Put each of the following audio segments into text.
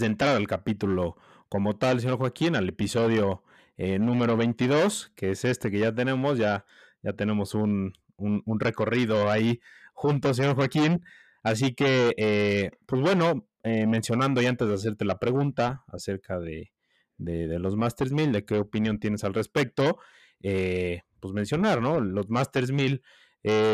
de entrar al capítulo como tal, señor Joaquín, al episodio eh, número 22, que es este que ya tenemos, ya, ya tenemos un, recorrido ahí juntos, señor Joaquín. Así que, eh, pues bueno, eh, mencionando y antes de hacerte la pregunta acerca de, de, los Masters 1000, de qué opinión tienes al respecto, pues mencionar, ¿no? Los Masters 1000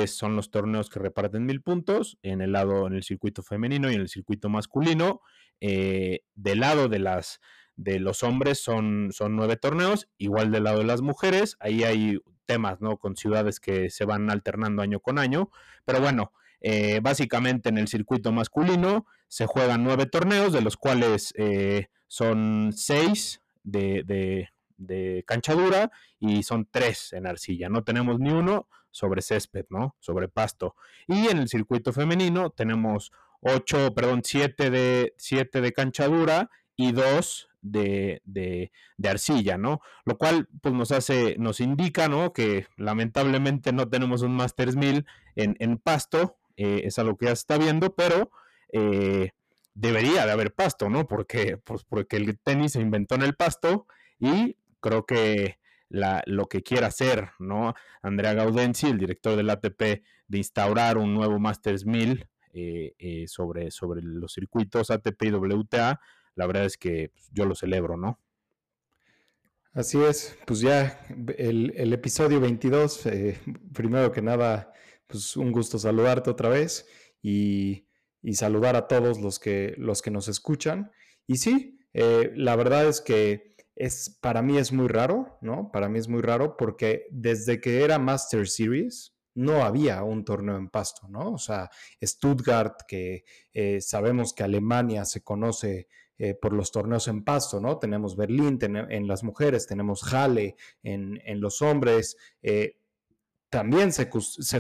son los torneos que reparten mil puntos en el lado, en el circuito femenino y en el circuito masculino. Del lado de las de los hombres son, son nueve torneos, igual del lado de las mujeres, ahí hay temas, ¿no? Con ciudades que se van alternando año con año, pero bueno, eh, básicamente en el circuito masculino se juegan nueve torneos, de los cuales eh, son seis de, de, de, y son tres en arcilla, no tenemos ni uno sobre césped, ¿no? Sobre pasto. Y en el circuito femenino tenemos ocho, perdón, siete de, siete de cancha dura y dos de, de, arcilla, ¿no? Lo cual pues nos hace, nos indica, ¿no? Que lamentablemente no tenemos un Masters 1000 en, en pasto, eh, es algo que ya se está viendo, pero eh, debería de haber pasto, ¿no? Porque, pues, porque el tenis se inventó en el pasto y creo que la, lo que quiera hacer, ¿no? Andrea Gaudenzi, el director del ATP, de instaurar un nuevo Masters 1000 eh, sobre, sobre los circuitos ATP y WTA, la verdad es que pues, yo lo celebro, ¿no? Así es, pues ya el, episodio 22, eh, primero que nada, pues un gusto saludarte otra vez y, saludar a todos los que, los que nos escuchan. Y sí, eh, la verdad es que es, para mí es muy raro, ¿no? Para mí es muy raro porque desde que era Master Series, no había un torneo en pasto, ¿no? O sea, Stuttgart, que eh, sabemos que Alemania se conoce eh, por los torneos en pasto, ¿no? Tenemos Berlín en las mujeres, tenemos Halle en, los hombres. Eh, también se,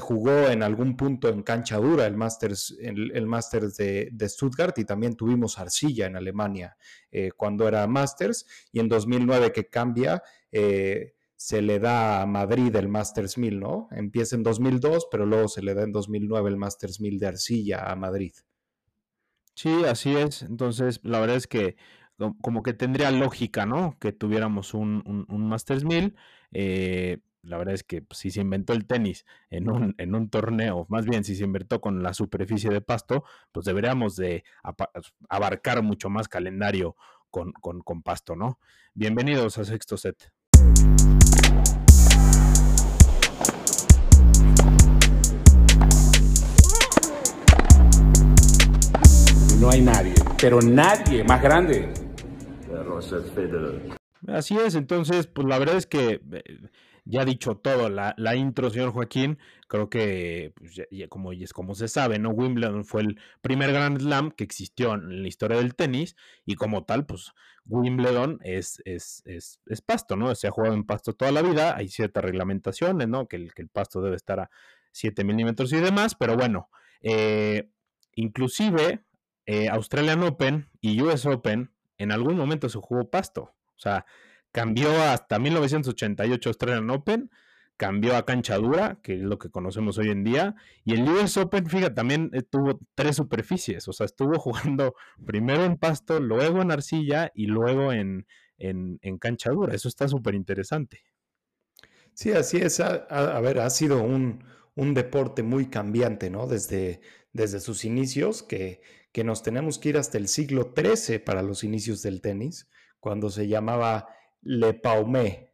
jugó en algún punto en cancha dura el Masters, el, de, Stuttgart y también tuvimos arcilla en Alemania cuando era Masters y en 2009 que cambia se le da a Madrid el Masters 1000, ¿no? Empieza en 2002 pero luego se le da en 2009 el Masters 1000 de arcilla a Madrid. Sí, así es. Entonces, la verdad es que como que tendría lógica, ¿no? Que tuviéramos un, un, Masters 1000. Eh, la verdad es que pues, si se inventó el tenis en un, en un torneo, más bien si se inventó con la superficie de pasto, pues deberíamos de abarcar mucho más calendario con, con, con pasto, ¿no? Bienvenidos a Sexto Set. No hay nadie, pero nadie más grande. Así es, entonces, pues la verdad es que eh, ya dicho todo la, intro, señor Joaquín. Creo que, pues, como, como se sabe, ¿no? Wimbledon fue el primer Grand Slam que existió en la historia del tenis y como tal, pues Wimbledon es, es, es, es pasto, ¿no? Se ha jugado en pasto toda la vida, hay ciertas reglamentaciones, ¿no? Que el, que el pasto debe estar a 7 milímetros y demás, pero bueno, eh, inclusive eh, Australian Open y US Open en algún momento se jugó pasto. O sea, cambió hasta 1988 Australian Open, cambió a cancha dura, que es lo que conocemos hoy en día, y el US Open, fíjate, también eh, tuvo tres superficies, o sea, estuvo jugando primero en pasto, luego en arcilla y luego en, en, cancha dura. Eso está súper interesante. Sí, así es. A, ver, ha sido un, un, deporte muy cambiante, ¿no? Desde, desde sus inicios, que, que nos tenemos que ir hasta el siglo XIII para los inicios del tenis, cuando se llamaba Le Paumé.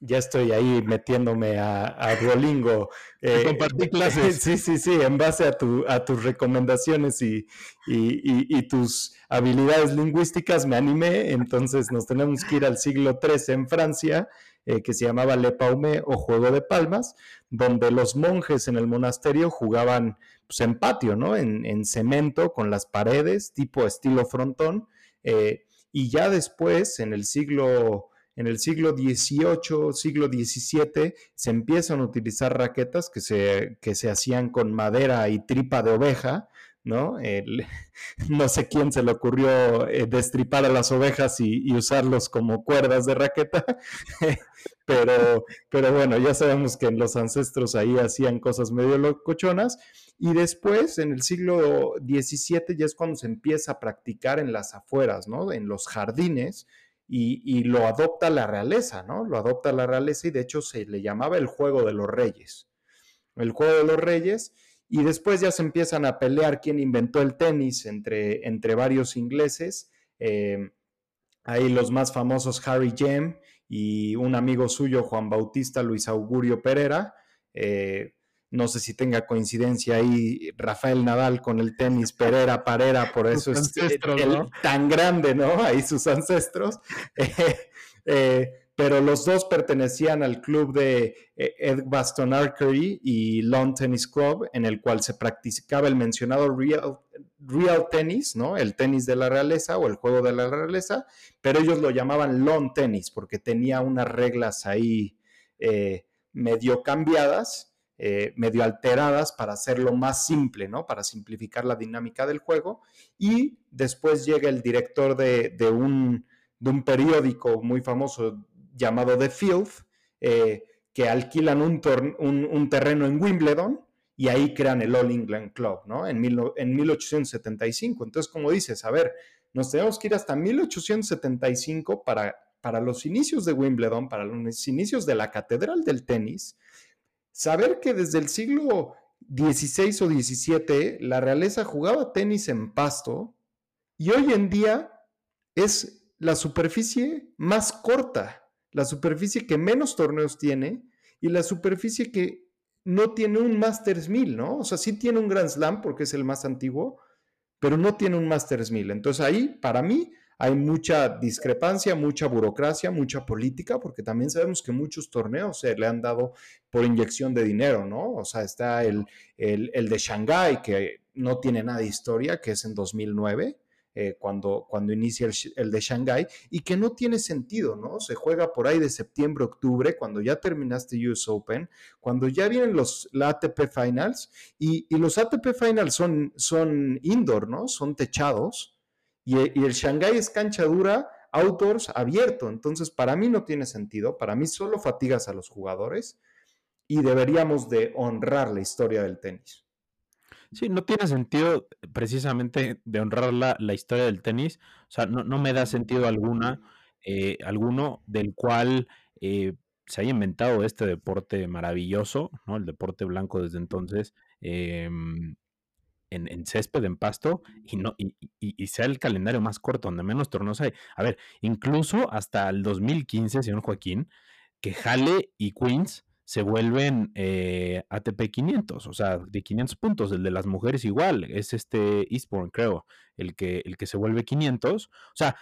Ya estoy ahí metiéndome a, a Duolingo. Eh, compartí clases. Sí, sí, sí, en base a, tu, a tus recomendaciones y, y, tus habilidades lingüísticas me animé, entonces nos tenemos que ir al siglo XIII en Francia, eh, que se llamaba Le Paumé o Juego de Palmas, donde los monjes en el monasterio jugaban pues, en patio, ¿no? En, cemento, con las paredes, tipo estilo frontón. Eh, y ya después, en el siglo, en el siglo XVIII, siglo XVII, se empiezan a utilizar raquetas que se, que se hacían con madera y tripa de oveja, ¿no? no sé quién se le ocurrió eh, destripar a las ovejas y, usarlos como cuerdas de raqueta, pero, pero bueno, ya sabemos que los ancestros ahí hacían cosas medio locochonas. Y después, en el siglo XVII, ya es cuando se empieza a practicar en las afueras, ¿no? En los jardines, y, lo adopta la realeza, ¿no? Lo adopta la realeza y de hecho se le llamaba el juego de los reyes. El juego de los reyes, y después ya se empiezan a pelear quién inventó el tenis entre, entre varios ingleses. Eh, ahí los más famosos Harry Jem y un amigo suyo, Juan Bautista Luis Augurio Pereira. Eh, no sé si tenga coincidencia ahí Rafael Nadal con el tenis Pereira Parera, por eso es tan grande, ¿no? Ahí sus ancestros. Eh, pero los dos pertenecían al club de eh, Edgbaston Archery y Lawn Tennis Club, en el cual se practicaba el mencionado real, real tennis, ¿no? El tenis de la realeza o el juego de la realeza, pero ellos lo llamaban lawn tennis porque tenía unas reglas ahí eh, medio cambiadas, eh, medio alteradas para hacerlo más simple, ¿no? Para simplificar la dinámica del juego. Y después llega el director de, un, de un periódico muy famoso llamado The Field, eh, que alquilan un, un, terreno en Wimbledon y ahí crean el All England Club, ¿no? En, en 1875. Entonces, como dices, a ver, nos tenemos que ir hasta 1875 para, para los inicios de Wimbledon, para los inicios de la Catedral del Tenis, saber que desde el siglo XVI o XVII la realeza jugaba tenis en pasto y hoy en día es la superficie más corta la superficie que menos torneos tiene y la superficie que no tiene un Masters 1000, ¿no? O sea, sí tiene un Grand Slam porque es el más antiguo, pero no tiene un Masters 1000. Entonces ahí, para mí, hay mucha discrepancia, mucha burocracia, mucha política, porque también sabemos que muchos torneos se le han dado por inyección de dinero, ¿no? O sea, está el, el, el de Shanghái, que no tiene nada de historia, que es en 2009 eh, cuando, cuando inicia el, de Shanghai y que no tiene sentido, ¿no? Se juega por ahí de septiembre, octubre, cuando ya terminaste US Open, cuando ya vienen los la ATP Finals y, los ATP Finals son, son indoor, ¿no? Son techados y, el Shanghai es cancha dura outdoors abierto. Entonces, para mí no tiene sentido, para mí solo fatigas a los jugadores y deberíamos de honrar la historia del tenis. Sí, no tiene sentido precisamente de honrar la, la historia del tenis. O sea, no, no me da sentido alguna, eh, alguno del cual eh, se haya inventado este deporte maravilloso, ¿no? El deporte blanco desde entonces, em, en, en, césped, en pasto, y, no, y, y, sea el calendario más corto, donde menos torneos hay. A ver, incluso hasta el 2015, señor Joaquín, que Jale y Queens se vuelven eh, ATP 500, o sea, de 500 puntos. El de las mujeres igual, es este Eastbourne, creo, el que, el que se vuelve 500. O sea,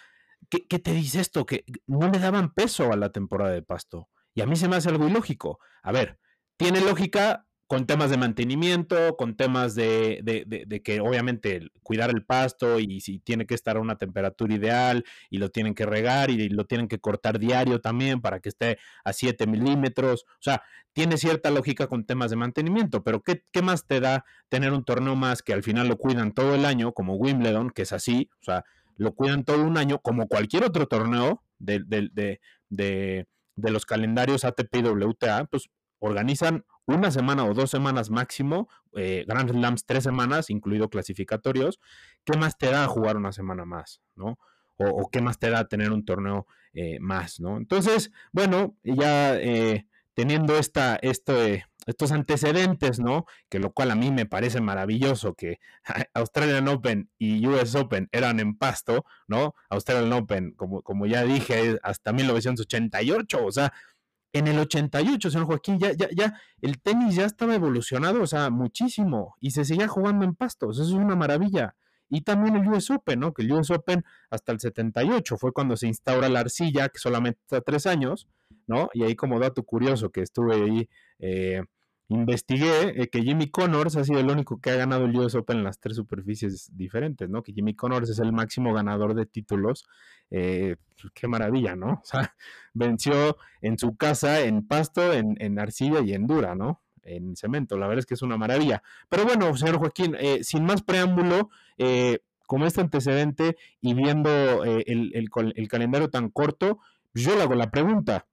¿qué, ¿qué, te dice esto? Que no le daban peso a la temporada de pasto. Y a mí se me hace algo ilógico. A ver, tiene lógica con temas de mantenimiento, con temas de, de, que obviamente cuidar el pasto y si tiene que estar a una temperatura ideal y lo tienen que regar y lo tienen que cortar diario también para que esté a 7 milímetros. O sea, tiene cierta lógica con temas de mantenimiento, pero ¿qué, ¿qué, más te da tener un torneo más que al final lo cuidan todo el año, como Wimbledon, que es así, o sea, lo cuidan todo un año, como cualquier otro torneo de, de, de los calendarios ATP y WTA, pues organizan una semana o dos semanas máximo, eh, Grand Slams tres semanas, incluido clasificatorios, ¿qué más te da jugar una semana más, no? O, qué más te da tener un torneo eh, más, ¿no? Entonces, bueno, ya eh, teniendo esta, este, estos antecedentes, ¿no? Que lo cual a mí me parece maravilloso que Australian Open y US Open eran en pasto, ¿no? Australian Open, como, como ya dije, hasta 1988, o sea, en el 88, señor Joaquín, ya, ya, ya, el tenis ya estaba evolucionado, o sea, muchísimo, y se seguía jugando en pastos, eso es una maravilla. Y también el US Open, ¿no? Que el US Open hasta el 78 fue cuando se instaura la arcilla, que solamente está tres años, ¿no? Y ahí como dato curioso que estuve ahí eh, investigué eh, que Jimmy Connors ha sido el único que ha ganado el US Open en las tres superficies diferentes, ¿no? Que Jimmy Connors es el máximo ganador de títulos. Eh, pues, qué maravilla, ¿no? O sea, venció en su casa, en pasto, en, en arcilla y en dura, ¿no? en cemento. La verdad es que es una maravilla. Pero bueno, señor Joaquín, eh, sin más preámbulo, eh, con este antecedente y viendo eh, el, el, calendario tan corto, yo le hago la pregunta.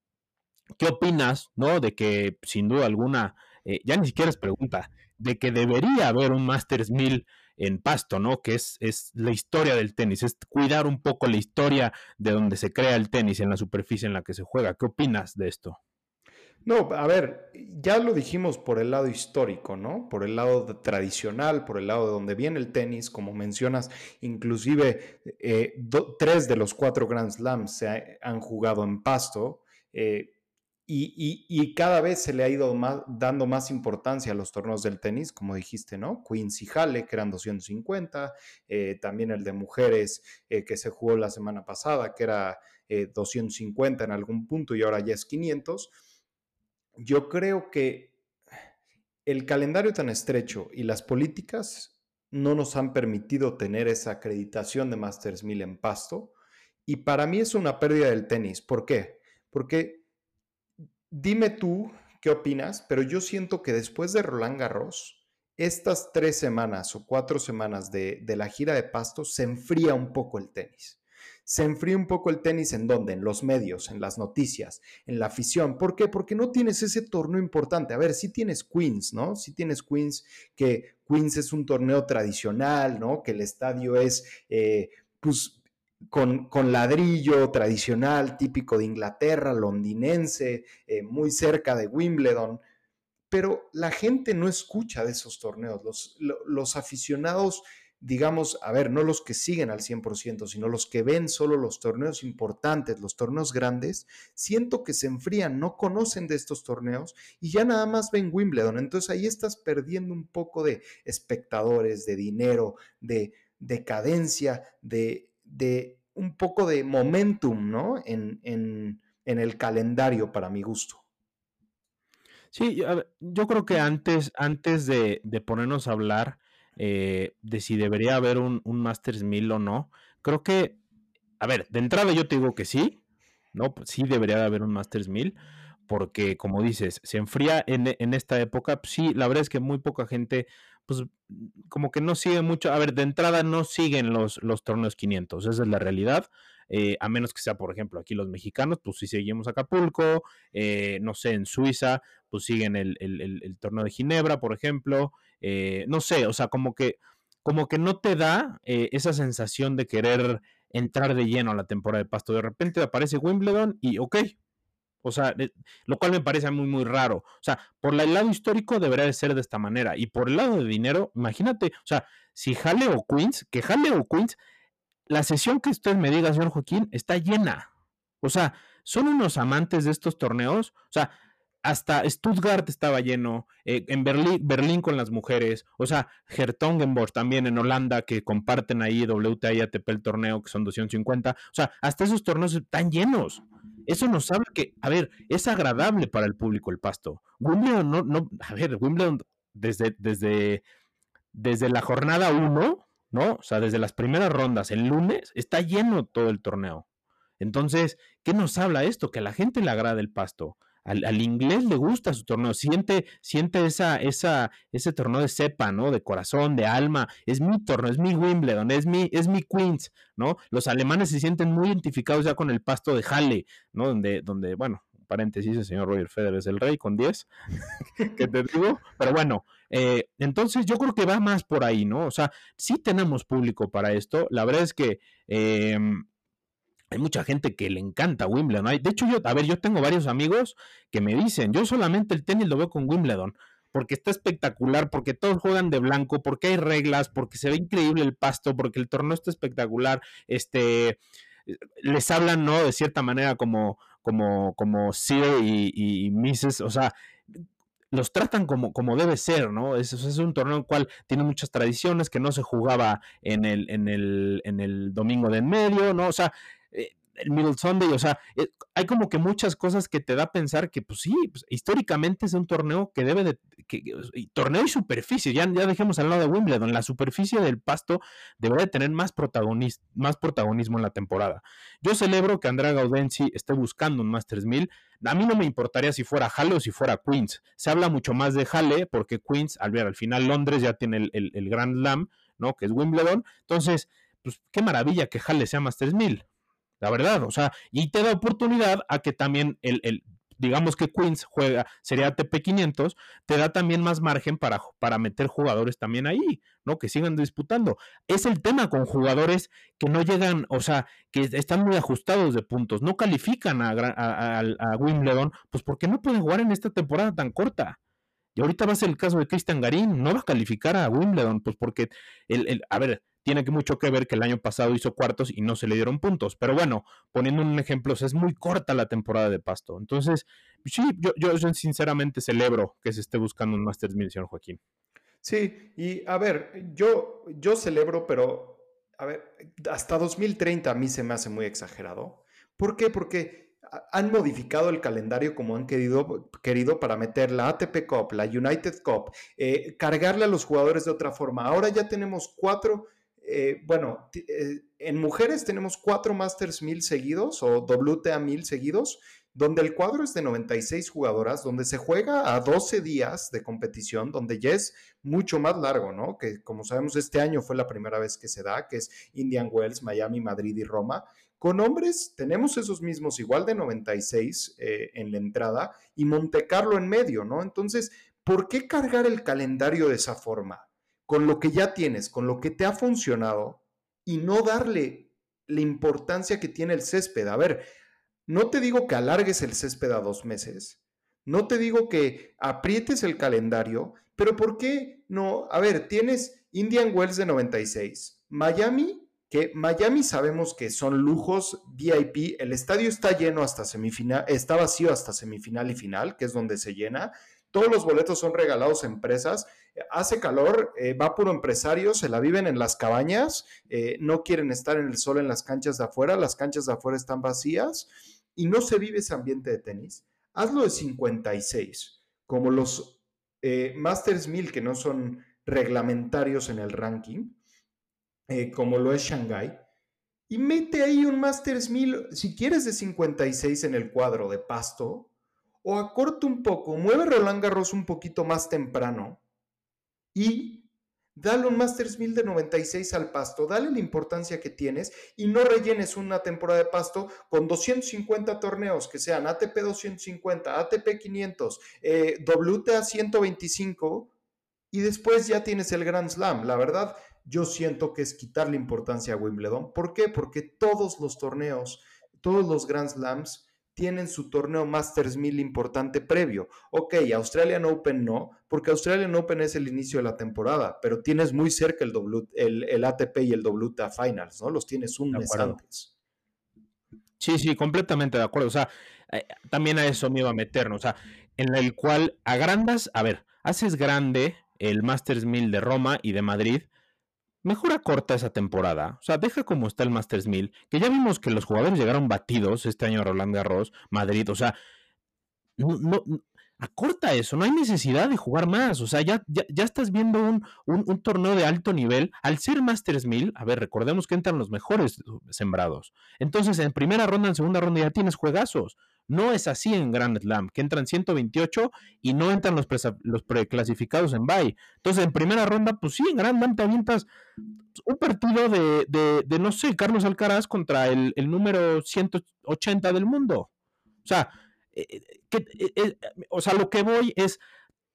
¿Qué opinas, no? De que sin duda alguna, ya ni siquiera es pregunta, de que debería haber un Masters 1000 en Pasto, ¿no? Que es, es la historia del tenis, es cuidar un poco la historia de donde se crea el tenis, en la superficie en la que se juega. ¿Qué opinas de esto? No, a ver, ya lo dijimos por el lado histórico, ¿no? Por el lado tradicional, por el lado de donde viene el tenis, como mencionas, inclusive eh, tres de los cuatro Grand Slams se han jugado en pasto. Eh, y, cada vez se le ha ido dando más importancia a los torneos del tenis, como dijiste, ¿no? Queens y Halle, que eran 250, eh, también el de mujeres que se jugó la semana pasada, que era 250 en algún punto y ahora ya es 500 yo creo que el calendario tan estrecho y las políticas no nos han permitido tener esa acreditación de Masters 1000 en pasto. Y para mí es una pérdida del tenis. ¿Por qué? Porque dime tú qué opinas, pero yo siento que después de Roland Garros, estas tres semanas o cuatro semanas de, de la gira de pasto se enfría un poco el tenis se enfría un poco el tenis en dónde? En los medios, en las noticias, en la afición. ¿Por qué? Porque no tienes ese torneo importante. A ver, sí tienes Queens, ¿no? Sí tienes Queens, que Queens es un torneo tradicional, ¿no? Que el estadio es, eh, pues, con, con, ladrillo tradicional, típico de Inglaterra, londinense, eh, muy cerca de Wimbledon. Pero la gente no escucha de esos torneos. Los, los aficionados digamos, a ver, no los que siguen al 100%, sino los que ven solo los torneos importantes, los torneos grandes, siento que se enfrían, no conocen de estos torneos y ya nada más ven Wimbledon. Entonces ahí estás perdiendo un poco de espectadores, de dinero, de decadencia, de, de un poco de momentum, ¿no? En, en, en el calendario para mi gusto. Sí, yo creo que antes, antes de, de ponernos a hablar, eh, de si debería haber un, un Masters 1000 o no. Creo que, a ver, de entrada yo te digo que sí, ¿no? Pues sí debería haber un Masters 1000, porque como dices, se enfría en, en esta época. Pues sí, la verdad es que muy poca gente, pues como que no sigue mucho. A ver, de entrada no siguen los, los torneos 500, esa es la realidad. Eh, a menos que sea, por ejemplo, aquí los mexicanos, pues si seguimos Acapulco, eh, no sé, en Suiza, pues siguen el, el, torneo de Ginebra, por ejemplo, eh, no sé, o sea, como que, como que no te da esa sensación de querer entrar de lleno a la temporada de pasto. De repente aparece Wimbledon y ok. O sea, lo cual me parece muy, muy raro. O sea, por el lado histórico debería de ser de esta manera. Y por el lado de dinero, imagínate, o sea, si Halle o Queens, que Halle o Queens la sesión que usted me diga, señor Joaquín, está llena. O sea, son unos amantes de estos torneos. O sea, hasta Stuttgart estaba lleno, eh, en Berlín, Berlín con las mujeres, o sea, Hertongenbosch también en Holanda, que comparten ahí WTA y ATP el torneo, que son 250, o sea, hasta esos torneos están llenos. Eso nos habla que, a ver, es agradable para el público el pasto. Wimbledon no, no, a ver, Wimbledon desde, desde, desde la jornada 1 ¿no? O sea, desde las primeras rondas, el lunes, está lleno todo el torneo. Entonces, ¿qué nos habla esto? Que a la gente le agrada el pasto. Al, inglés le gusta su torneo, siente, siente esa, esa, ese torneo de cepa, ¿no? De corazón, de alma. Es mi torneo, es mi Wimbledon, es mi, es mi Queens, ¿no? Los alemanes se sienten muy identificados ya con el pasto de Halle, ¿no? Donde, donde bueno, paréntesis, el señor Roger Federer es el rey con 10, que te digo, pero bueno, eh, entonces yo creo que va más por ahí, ¿no? O sea, sí tenemos público para esto, la verdad es que... Em, hay mucha gente que le encanta Wimbledon. De hecho, yo, a ver, yo tengo varios amigos que me dicen, yo solamente el tenis lo veo con Wimbledon, porque está espectacular, porque todos juegan de blanco, porque hay reglas, porque se ve increíble el pasto, porque el torneo está espectacular, este, les hablan, ¿no? De cierta manera como, como, como Sir y, y Mrs., o sea, los tratan como, como debe ser, ¿no? Es, es un torneo en el cual tiene muchas tradiciones que no se jugaba en el, en el, en el domingo de en medio, ¿no? O sea, eh, el Middle Sunday, o sea, eh, hay como que muchas cosas que te da a pensar que, pues sí, pues, históricamente es un torneo que debe de, que, torneo y superficie, ya, ya dejemos al lado de Wimbledon, la superficie del pasto debería de tener más, más protagonismo en la temporada. Yo celebro que Andrea Gaudenzi esté buscando un Masters 1000, a mí no me importaría si fuera Halle o si fuera Queens, se habla mucho más de Halle porque Queens, al ver al final Londres ya tiene el, el, el Grand Slam, ¿no? Que es Wimbledon, entonces, pues qué maravilla que Halle sea Masters 1000 la verdad, o sea, y te da oportunidad a que también el, digamos que Queens juega, sería ATP 500, te da también más margen para, para meter jugadores también ahí, ¿no? Que sigan disputando. Es el tema con jugadores que no llegan, o sea, que están muy ajustados de puntos, no califican a, a, Wimbledon, pues porque no pueden jugar en esta temporada tan corta. Y ahorita va a ser el caso de Cristian Garín, no va a calificar a Wimbledon, pues porque, el, el, a ver, tiene mucho que ver que el año pasado hizo cuartos y no se le dieron puntos. Pero bueno, poniendo un ejemplo, es muy corta la temporada de Pasto. Entonces, sí, yo, sinceramente celebro que se esté buscando un Masters 1000, señor Joaquín. Sí, y a ver, yo, yo celebro, pero a ver, hasta 2030 a mí se me hace muy exagerado. ¿Por qué? Porque han modificado el calendario como han querido, querido para meter la ATP Cup, la United Cup, eh, cargarle a los jugadores de otra forma. Ahora ya tenemos cuatro eh, bueno, eh, en mujeres tenemos cuatro Masters 1000 seguidos o WTA 1000 seguidos, donde el cuadro es de 96 jugadoras, donde se juega a 12 días de competición, donde ya es mucho más largo, ¿no? Que como sabemos este año fue la primera vez que se da, que es Indian Wells, Miami, Madrid y Roma. Con hombres tenemos esos mismos igual de 96 eh, en la entrada y Monte Carlo en medio, ¿no? Entonces, ¿por qué cargar el calendario de esa forma? Con lo que ya tienes, con lo que te ha funcionado y no darle la importancia que tiene el césped. A ver, no te digo que alargues el césped a dos meses, no te digo que aprietes el calendario, pero ¿por qué no? A ver, tienes Indian Wells de 96, Miami, que Miami sabemos que son lujos VIP, el estadio está lleno hasta semifinal, está vacío hasta semifinal y final, que es donde se llena. Todos los boletos son regalados a empresas. Hace calor, eh, va puro empresario, se la viven en las cabañas, eh, no quieren estar en el sol en las canchas de afuera, las canchas de afuera están vacías y no se vive ese ambiente de tenis. Hazlo de 56, como los eh, Masters 1000 que no son reglamentarios en el ranking, como lo es Shanghai, y mete ahí un Masters 1000, si quieres de 56 en el cuadro de pasto, o acorta un poco, mueve Roland Garros un poquito más temprano y dale un Masters 1000 de 96 al pasto, dale la importancia que tienes y no rellenes una temporada de pasto con 250 torneos que sean ATP 250, ATP 500, eh, WTA 125 y después ya tienes el Grand Slam. La verdad, yo siento que es quitarle importancia a Wimbledon. ¿Por qué? Porque todos los torneos, todos los Grand Slams tienen su torneo Masters 1000 importante previo. Ok, Australian Open no, porque Australian Open es el inicio de la temporada, pero tienes muy cerca el, el, ATP y el WTA Finals, ¿no? Los tienes un mes antes. Sí, sí, completamente de acuerdo. O sea, eh, también a eso me iba a meternos. O sea, en el cual agrandas, a ver, haces grande el Masters 1000 de Roma y de Madrid, mejor acorta esa temporada. O sea, deja como está el Masters 1000, que ya vimos que los jugadores llegaron batidos este año a Roland Garros, Madrid, o sea, no, acorta eso, no hay necesidad de jugar más, o sea, ya, ya, estás viendo un, un, torneo de alto nivel, al ser Masters 1000, a ver, recordemos que entran los mejores sembrados, entonces en primera ronda, en segunda ronda ya tienes juegazos, no es así en Grand Slam, que entran 128 y no entran los, preclasificados en bye. Entonces, en primera ronda, pues sí, en Grand Slam te avientas un partido de, de, no sé, Carlos Alcaraz contra el, número 180 del mundo. O sea, eh, eh, que, eh, o sea, lo que voy es,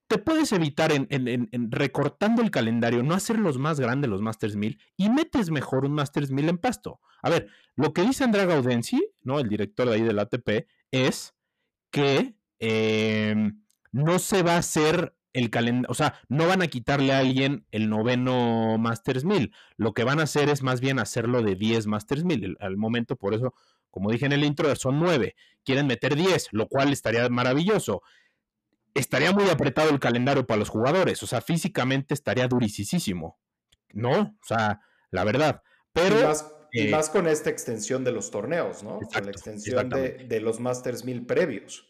te puedes evitar en, en, recortando el calendario, no hacer los más grandes, los Masters 1000, y metes mejor un Masters 1000 en pasto. A ver, lo que dice Andrea Gaudenzi, ¿no? El director de ahí del ATP, es que em, no se va a hacer el calendario, o sea, no van a quitarle a alguien el noveno Masters 1000. Lo que van a hacer es más bien hacerlo de 10 Masters 1000. Al momento, por eso, como dije en el intro, son 9. Quieren meter 10, lo cual estaría maravilloso. Estaría muy apretado el calendario para los jugadores, o sea, físicamente estaría durisísimo. ¿No? O sea, la verdad. Pero y eh, más con esta extensión de los torneos, ¿no? con la extensión de, de, los Masters 1000 previos.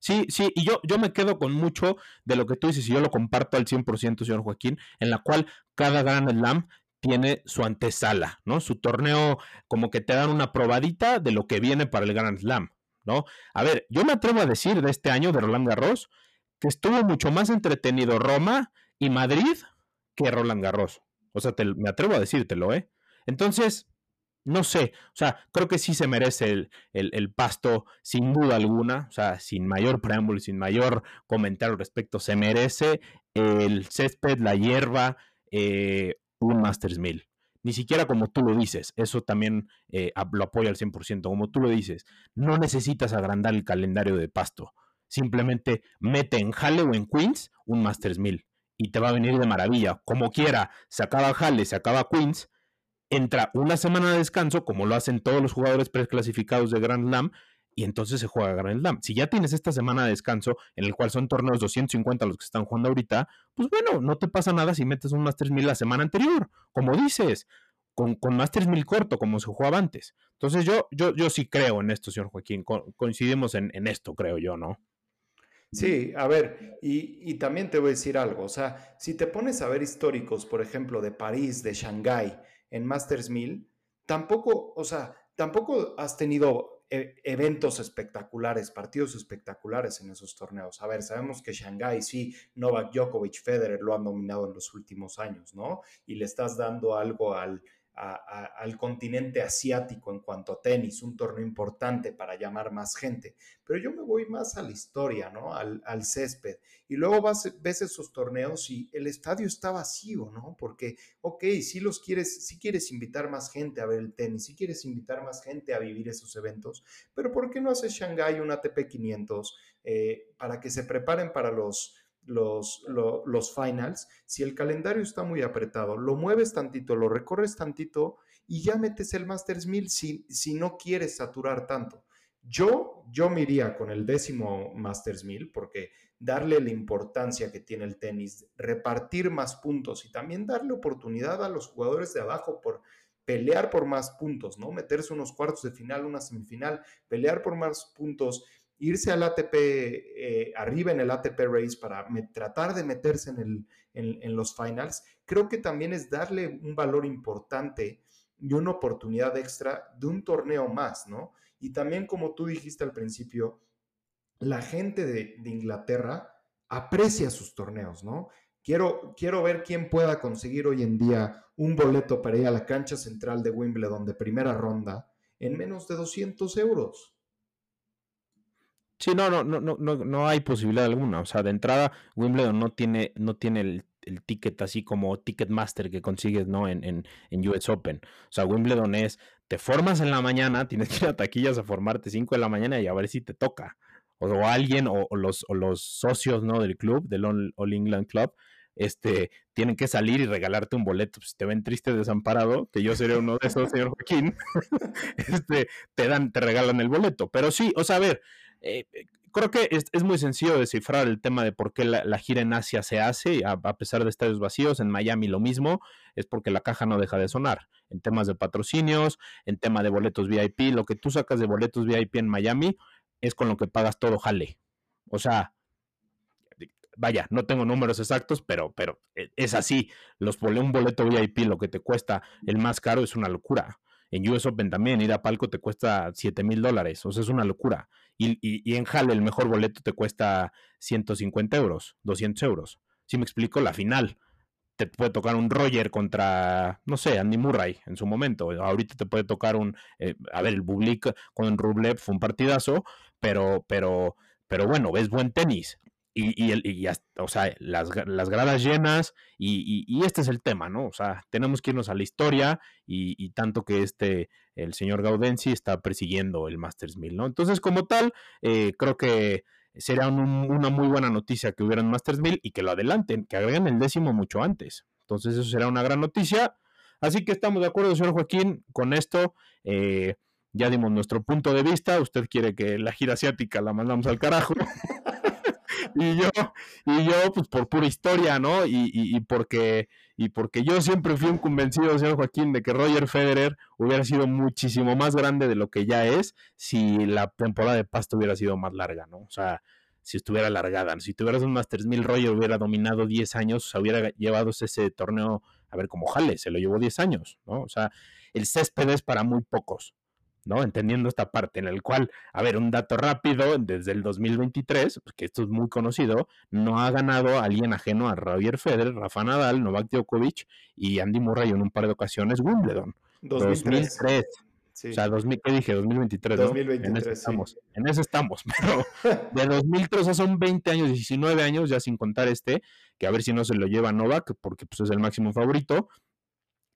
Sí, sí, y yo, yo me quedo con mucho de lo que tú dices, y yo lo comparto al 100%, señor Joaquín, en la cual cada Grand Slam tiene su antesala, ¿no? Su torneo, como que te dan una probadita de lo que viene para el Grand Slam, ¿no? A ver, yo me atrevo a decir de este año de Roland Garros que estuvo mucho más entretenido Roma y Madrid que Roland Garros. O sea, me atrevo a decírtelo, ¿eh? Entonces, no sé, o sea, creo que sí se merece el, pasto sin duda alguna, o sea, sin mayor preámbulo, sin mayor comentario al respecto, se merece el césped, la hierba, eh, un Masters 1000. Ni siquiera como tú lo dices, eso también eh, lo apoyo al 100%, como tú lo dices, no necesitas agrandar el calendario de pasto, simplemente mete en Halle o en Queens un Masters 1000 y te va a venir de maravilla, como quiera, se acaba Halle, se acaba Queens, entra una semana de descanso, como lo hacen todos los jugadores preclasificados de Grand Slam, y entonces se juega Grand Slam. Si ya tienes esta semana de descanso, en el cual son torneos 250 los que están jugando ahorita, pues bueno, no te pasa nada si metes un Masters 1000 la semana anterior, como dices, con, con Masters 1000 corto, como se jugaba antes. Entonces yo, yo, yo sí creo en esto, señor Joaquín, coincidimos en, en esto, creo yo, ¿no? Sí, a ver, y, y, también te voy a decir algo, o sea, si te pones a ver históricos, por ejemplo, de París, de Shanghái, en Masters 1000, tampoco, o sea, tampoco has tenido e, eventos espectaculares, partidos espectaculares en esos torneos. A ver, sabemos que Shanghai sí, Novak Djokovic, Federer lo han dominado en los últimos años, ¿no? Y le estás dando algo al, al continente asiático en cuanto a tenis, un torneo importante para llamar más gente. Pero yo me voy más a la historia, ¿no? Al, césped. Y luego vas, ves esos torneos y el estadio está vacío, ¿no? Porque, ok, si los quieres, si quieres invitar más gente a ver el tenis, si quieres invitar más gente a vivir esos eventos, pero ¿por qué no haces Shanghai un ATP 500 eh, para que se preparen para los los, los, finals, si el calendario está muy apretado, lo mueves tantito, lo recorres tantito y ya metes el Masters 1000 si, si no quieres saturar tanto. Yo, yo me iría con el décimo Masters 1000 porque darle la importancia que tiene el tenis, repartir más puntos y también darle oportunidad a los jugadores de abajo por pelear por más puntos, ¿no? Meterse unos cuartos de final, una semifinal, pelear por más puntos, irse al ATP, eh, arriba en el ATP Race para tratar de meterse en, los finals, creo que también es darle un valor importante y una oportunidad extra de un torneo más, ¿no? Y también como tú dijiste al principio, la gente de, Inglaterra aprecia sus torneos, ¿no? Quiero, quiero, ver quién pueda conseguir hoy en día un boleto para ir a la cancha central de Wimbledon de primera ronda en menos de 200 euros. Sí, no, no, no, no, no hay posibilidad alguna. O sea, de entrada, Wimbledon no tiene, no tiene el, ticket así como Ticketmaster que consigues, ¿no? En, en, en, US Open. O sea, Wimbledon es, te formas en la mañana, tienes que ir a taquillas a formarte 5 de la mañana y a ver si te toca. O, alguien, o, los, o los socios, ¿no? Del club, del All, England Club, este, tienen que salir y regalarte un boleto. Si te ven triste, desamparado, que yo seré uno de esos, señor Joaquín, este, te dan, te regalan el boleto. Pero sí, o sea, a ver, eh, eh, creo que es, muy sencillo descifrar el tema de por qué la, gira en Asia se hace, a, pesar de estadios vacíos, en Miami lo mismo, es porque la caja no deja de sonar. En temas de patrocinios, en tema de boletos VIP, lo que tú sacas de boletos VIP en Miami es con lo que pagas todo jale. O sea, vaya, no tengo números exactos, pero, pero eh, es así. Los, un boleto VIP, lo que te cuesta el más caro es una locura. En US Open también, ir a palco te cuesta 7 mil dólares, o sea, es una locura. Y, en Halle el mejor boleto te cuesta 150 euros, 200 euros. Si me explico, la final te puede tocar un Roger contra, no sé, Andy Murray en su momento. Ahorita te puede tocar un, eh, a ver, el Bublik con Rublev fue un partidazo, pero, pero, pero bueno, ves buen tenis y, y, o sea, las, las gradas llenas y, y, este es el tema, ¿no? O sea, tenemos que irnos a la historia y, tanto que este, el señor Gaudenzi está persiguiendo el Masters 1000, ¿no? Entonces, como tal, eh, creo que sería una muy buena noticia que hubieran Masters 1000 y que lo adelanten, que agreguen el décimo mucho antes. Entonces, eso será una gran noticia. Así que estamos de acuerdo, señor Joaquín, con esto. Eh, ya dimos nuestro punto de vista. Usted quiere que la gira asiática la mandamos al carajo. y yo, y yo, pues por pura historia, ¿no? Y, y, porque, y porque yo siempre fui un convencido, señor Joaquín, de que Roger Federer hubiera sido muchísimo más grande de lo que ya es si la temporada de pasto hubiera sido más larga, ¿no? O sea, si estuviera alargada. Si tuvieras un Masters 1000, Roger hubiera dominado 10 años, o sea, hubiera llevado ese torneo, a ver, como jale, se lo llevó 10 años, ¿no? O sea, el césped es para muy pocos. ¿No? Entendiendo esta parte en el cual, a ver, un dato rápido, desde el 2023, porque esto es muy conocido, no ha ganado alguien ajeno a Roger Federer, Rafa Nadal, Novak Djokovic y Andy Murray en un par de ocasiones Wimbledon. 2003. O sea, 2000, ¿qué dije? 2023, 2023 En eso estamos, en eso estamos, pero de 2003 son 20 años, 19 años, ya sin contar este, que a ver si no se lo lleva Novak, porque pues, es el máximo favorito.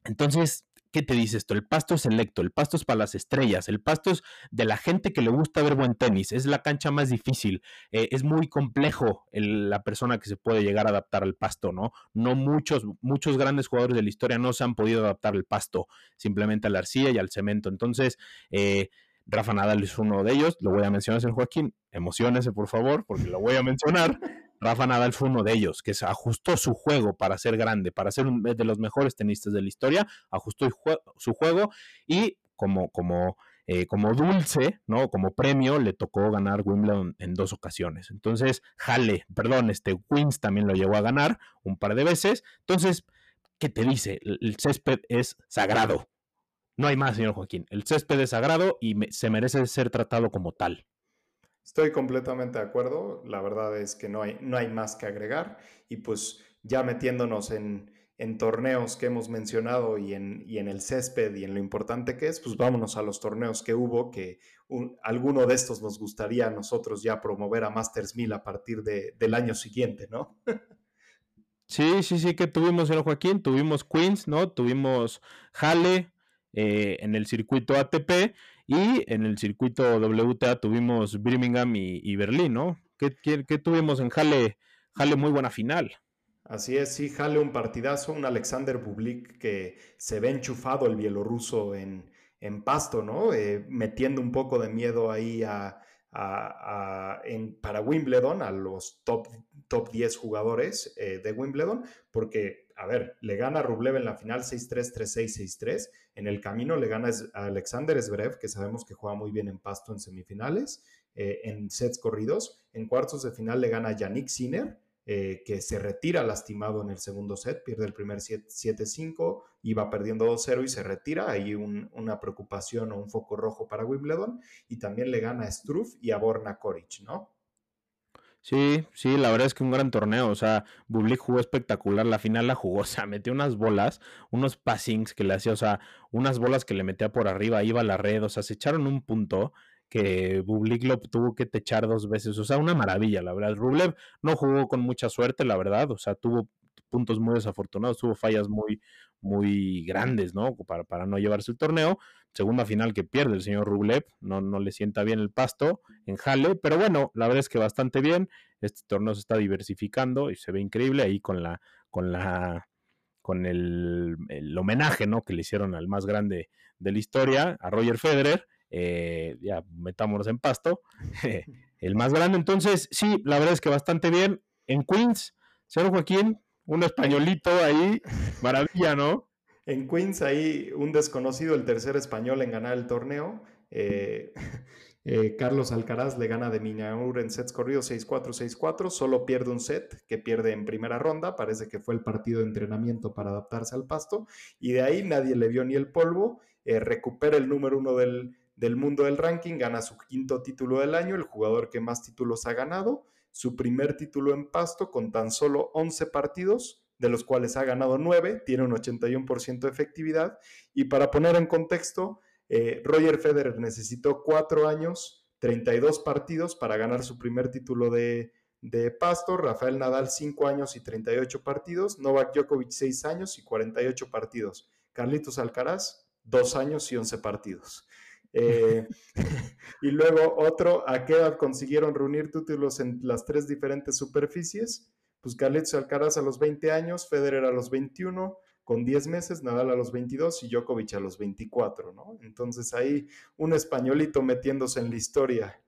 Entonces, ¿qué te dice esto? El pasto es selecto, el pasto es para las estrellas, el pasto es de la gente que le gusta ver buen tenis, es la cancha más difícil, eh, es muy complejo la persona que se puede llegar a adaptar al pasto, ¿no? No muchos, muchos grandes jugadores de la historia no se han podido adaptar al pasto, simplemente a la arcilla y al cemento. Entonces, eh, Rafa Nadal es uno de ellos, lo voy a mencionar, señor Joaquín, emocionese por favor, porque lo voy a mencionar. Rafa Nadal fue uno de ellos, que se ajustó su juego para ser grande, para ser uno de los mejores tenistas de la historia, ajustó su juego y como, como, eh, como dulce, ¿no? Como premio, le tocó ganar Wimbledon en dos ocasiones. Entonces, Jale, perdón, este Queens también lo llegó a ganar un par de veces. Entonces, ¿qué te dice? El césped es sagrado. No hay más, señor Joaquín. El césped es sagrado y se merece ser tratado como tal. Estoy completamente de acuerdo. La verdad es que no hay, no hay más que agregar. Y pues ya metiéndonos en, torneos que hemos mencionado y en, en, el césped y en lo importante que es, pues vámonos a los torneos que hubo, que alguno de estos nos gustaría a nosotros ya promover a Masters 1000 a partir del año siguiente, ¿no? sí, sí, sí, que tuvimos, señor Joaquín, tuvimos Queens, ¿no? Tuvimos Halle eh, en el circuito ATP y en el circuito WTA tuvimos Birmingham y, Berlín, ¿no? ¿Qué, tuvimos en Halle? Halle muy buena final. Así es, sí, Halle un partidazo, un Alexander Bublik que se ve enchufado el bielorruso en, en pasto, ¿no? Eh, metiendo un poco de miedo ahí a, en, para Wimbledon, a los top, top 10 jugadores eh, de Wimbledon, porque, a ver, le gana Rublev en la final 6-3, 3-6, 6-3. En el camino le gana a Alexander Zverev, que sabemos que juega muy bien en pasto en semifinales, eh, en sets corridos. En cuartos de final le gana a Yannick Sinner, eh, que se retira lastimado en el segundo set, pierde el primer 7-5, iba perdiendo 2-0 y se retira. Ahí una preocupación o un foco rojo para Wimbledon. Y también le gana a Struff y a Borna Koric, ¿no? Sí, sí, la verdad es que un gran torneo. O sea, Bublik jugó espectacular. La final la jugó, o sea, metió unas bolas, unos passings que le hacía, o sea, unas bolas que le metía por arriba, iba a la red, o sea, se echaron un punto que Bublik lo tuvo que techar dos veces. O sea, una maravilla, la verdad. Rublev no jugó con mucha suerte, la verdad. O sea, tuvo puntos muy desafortunados, tuvo fallas muy, muy grandes, ¿no? Para, para no llevarse el torneo. Segunda final que pierde el señor Rublev, no, no le sienta bien el pasto en Jale, pero bueno, la verdad es que bastante bien. Este torneo se está diversificando y se ve increíble ahí con la, con la, con el, el homenaje, ¿no? Que le hicieron al más grande de la historia, a Roger Federer eh, ya metámonos en pasto, el más grande. Entonces, sí, la verdad es que bastante bien. En Queens, señor Joaquín, un españolito ahí, maravilla, ¿no? En Queens, ahí un desconocido, el tercer español en ganar el torneo. Eh, eh, Carlos Alcaraz le gana de Minaur en sets corridos 6-4, 6-4, solo pierde un set que pierde en primera ronda, parece que fue el partido de entrenamiento para adaptarse al pasto, y de ahí nadie le vio ni el polvo, recupera el número uno del, del mundo del ranking, gana su quinto título del año, el jugador que más títulos ha ganado, su primer título en pasto con tan solo 11 partidos, de los cuales ha ganado 9, tiene un 81% de efectividad. Y para poner en contexto, eh, Roger Federer necesitó 4 años, 32 partidos para ganar su primer título de, de pasto, Rafael Nadal 5 años y 38 partidos, Novak Djokovic 6 años y 48 partidos, Carlitos Alcaraz 2 años y 11 partidos. Eh, y luego otro, ¿a qué edad consiguieron reunir títulos en las tres diferentes superficies? Pues Carlitos Alcaraz a los 20 años, Federer a los 21, con 10 meses, Nadal a los 22 y Djokovic a los 24, ¿no? Entonces ahí un españolito metiéndose en la historia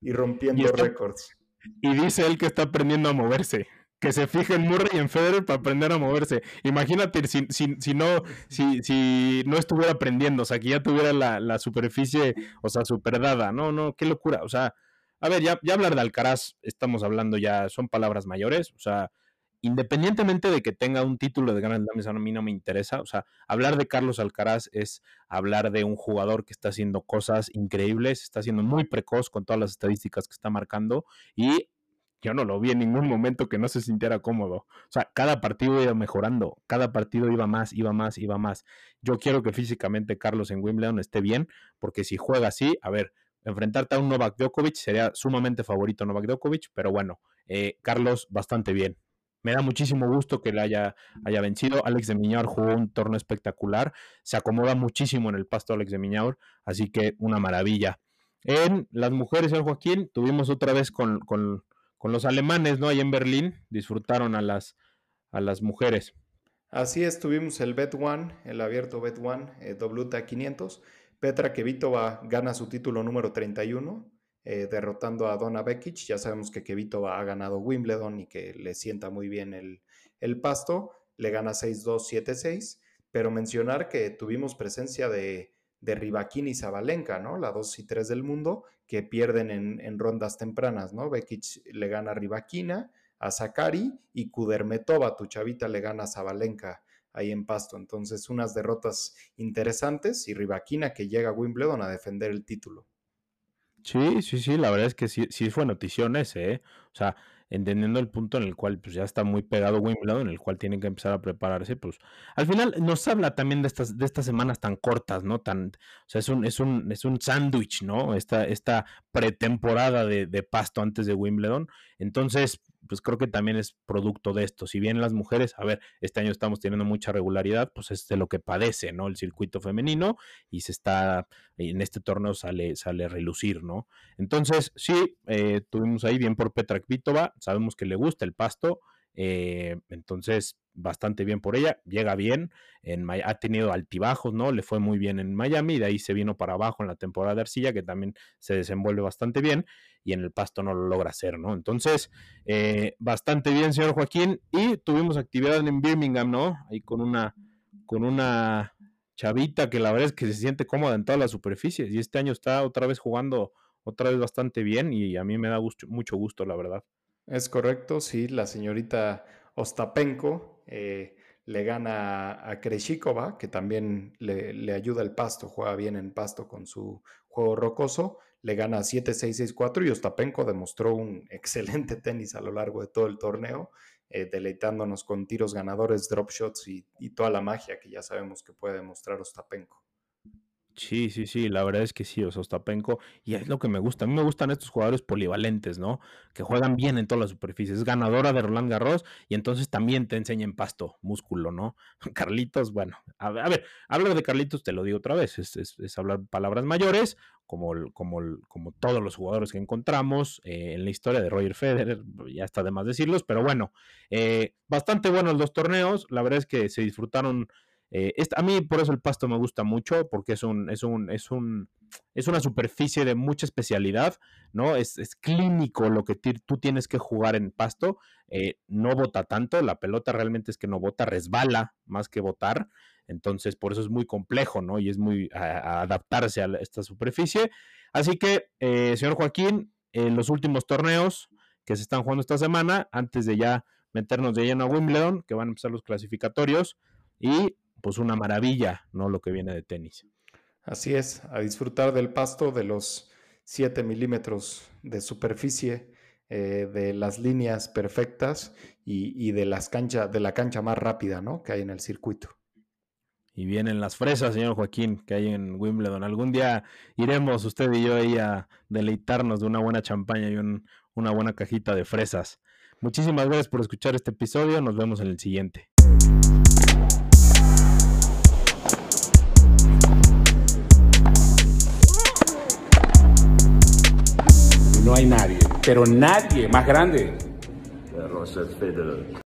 y rompiendo récords. y dice él que está aprendiendo a moverse. Que se fije en Murray y en Federer para aprender a moverse. Imagínate si, si, no, si, si no estuviera aprendiendo, o sea, que ya tuviera la, la superficie, o sea, superdada. No, no, qué locura. O sea, a ver, ya, ya hablar de Alcaraz, estamos hablando ya, son palabras mayores. O sea, independientemente de que tenga un título de Grand Slam, a mí no me interesa. O sea, hablar de Carlos Alcaraz es hablar de un jugador que está haciendo cosas increíbles, está siendo muy precoz con todas las estadísticas que está marcando y yo no lo vi en ningún momento que no se sintiera cómodo. O sea, cada partido iba mejorando, cada partido iba más, iba más, iba más. Yo quiero que físicamente Carlos en Wimbledon esté bien, porque si juega así, a ver, enfrentarte a un Novak Djokovic sería sumamente favorito Novak Djokovic, pero bueno, eh, Carlos bastante bien me da muchísimo gusto que le haya, haya vencido. Alex de Miñaur jugó un torneo espectacular. Se acomoda muchísimo en el pasto Alex de Miñaur. Así que una maravilla. En las mujeres, el Joaquín, tuvimos otra vez con, los alemanes, ¿no? Ahí en Berlín. Disfrutaron a las, a las mujeres. Así es, tuvimos el Bet One, el abierto Bet One, eh, WTA 500. Petra Kvitova gana su título número 31 eh, derrotando a Donna Bekic. Ya sabemos que Kevito ha ganado Wimbledon y que le sienta muy bien el, el pasto. Le gana 6-2, 7-6. Pero mencionar que tuvimos presencia de, de Rivaquín y Zabalenka, ¿no? La 2 y 3 del mundo, que pierden en, rondas tempranas, ¿no? Bekic le gana a Rivaquina, a Zakari y Kudermetova, tu chavita, le gana a Zabalenka ahí en Pasto. Entonces, unas derrotas interesantes y Rivaquina que llega a Wimbledon a defender el título. Sí, sí, sí, la verdad es que sí, sí fue notición ese, ¿eh? O sea, entendiendo el punto en el cual pues ya está muy pegado Wimbledon, en el cual tienen que empezar a prepararse, pues al final nos habla también de estas, de estas semanas tan cortas, ¿no? Tan, o sea, es un, es un, es un sándwich, ¿no? Esta, esta pretemporada de, pasto antes de Wimbledon. Entonces, pues creo que también es producto de esto. Si bien las mujeres, a ver, este año estamos teniendo mucha regularidad, pues es de lo que padece, ¿no? El circuito femenino y se está, en este torneo sale, sale a relucir, ¿no? Entonces, sí, eh, tuvimos ahí bien por Petra Kvitova, sabemos que le gusta el pasto, eh, entonces, bastante bien por ella, llega bien, en, ha tenido altibajos, ¿no? Le fue muy bien en Miami, de ahí se vino para abajo en la temporada de Arcilla, que también se desenvuelve bastante bien, y en el pasto no lo logra hacer, ¿no? Entonces, eh, bastante bien, señor Joaquín, y tuvimos actividad en Birmingham, ¿no? Ahí con una, con una chavita que la verdad es que se siente cómoda en todas las superficies, y este año está otra vez jugando otra vez bastante bien, y a mí me da mucho gusto, la verdad. Es correcto, sí, la señorita Ostapenko eh, le gana a Kreshikova, que también le, ayuda el pasto, juega bien en pasto con su juego rocoso, le gana 7-6-6-4 y Ostapenko demostró un excelente tenis a lo largo de todo el torneo, eh, deleitándonos con tiros ganadores, drop shots y, y, toda la magia que ya sabemos que puede demostrar Ostapenko. Sí, sí, sí, la verdad es que sí, Ostapenko, y es lo que me gusta. A mí me gustan estos jugadores polivalentes, ¿no? Que juegan bien en todas las superficies. Es ganadora de Roland Garros y entonces también te enseña en pasto, músculo, ¿no? Carlitos, bueno, a ver, hablar de Carlitos, te lo digo otra vez, es, hablar palabras mayores, como, como, como todos los jugadores que encontramos eh, en la historia de Roger Federer, ya está de más decirlos, pero bueno, eh, bastante buenos los torneos, la verdad es que se disfrutaron eh, a mí por eso el pasto me gusta mucho, porque es un, es un, es un, es una superficie de mucha especialidad, ¿no? Es, clínico lo que tú tienes que jugar en pasto. Eh, no bota tanto, la pelota realmente es que no bota, resbala más que botar. Entonces, por eso es muy complejo, ¿no? Y es muy adaptarse a esta superficie. Así que, eh, señor Joaquín, en los últimos torneos que se están jugando esta semana, antes de ya meternos de lleno a Wimbledon, que van a empezar los clasificatorios, y pues una maravilla, ¿no? Lo que viene de tenis. Así es, a disfrutar del pasto, de los 7 milímetros de superficie, eh, de las líneas perfectas y, de, las canchas, de la cancha más rápida, ¿no? Que hay en el circuito. Y vienen las fresas, señor Joaquín, que hay en Wimbledon. Algún día iremos usted y yo ahí a deleitarnos de una buena champaña y una buena cajita de fresas. Muchísimas gracias por escuchar este episodio. Nos vemos en el siguiente. No hay nadie, pero nadie más grande.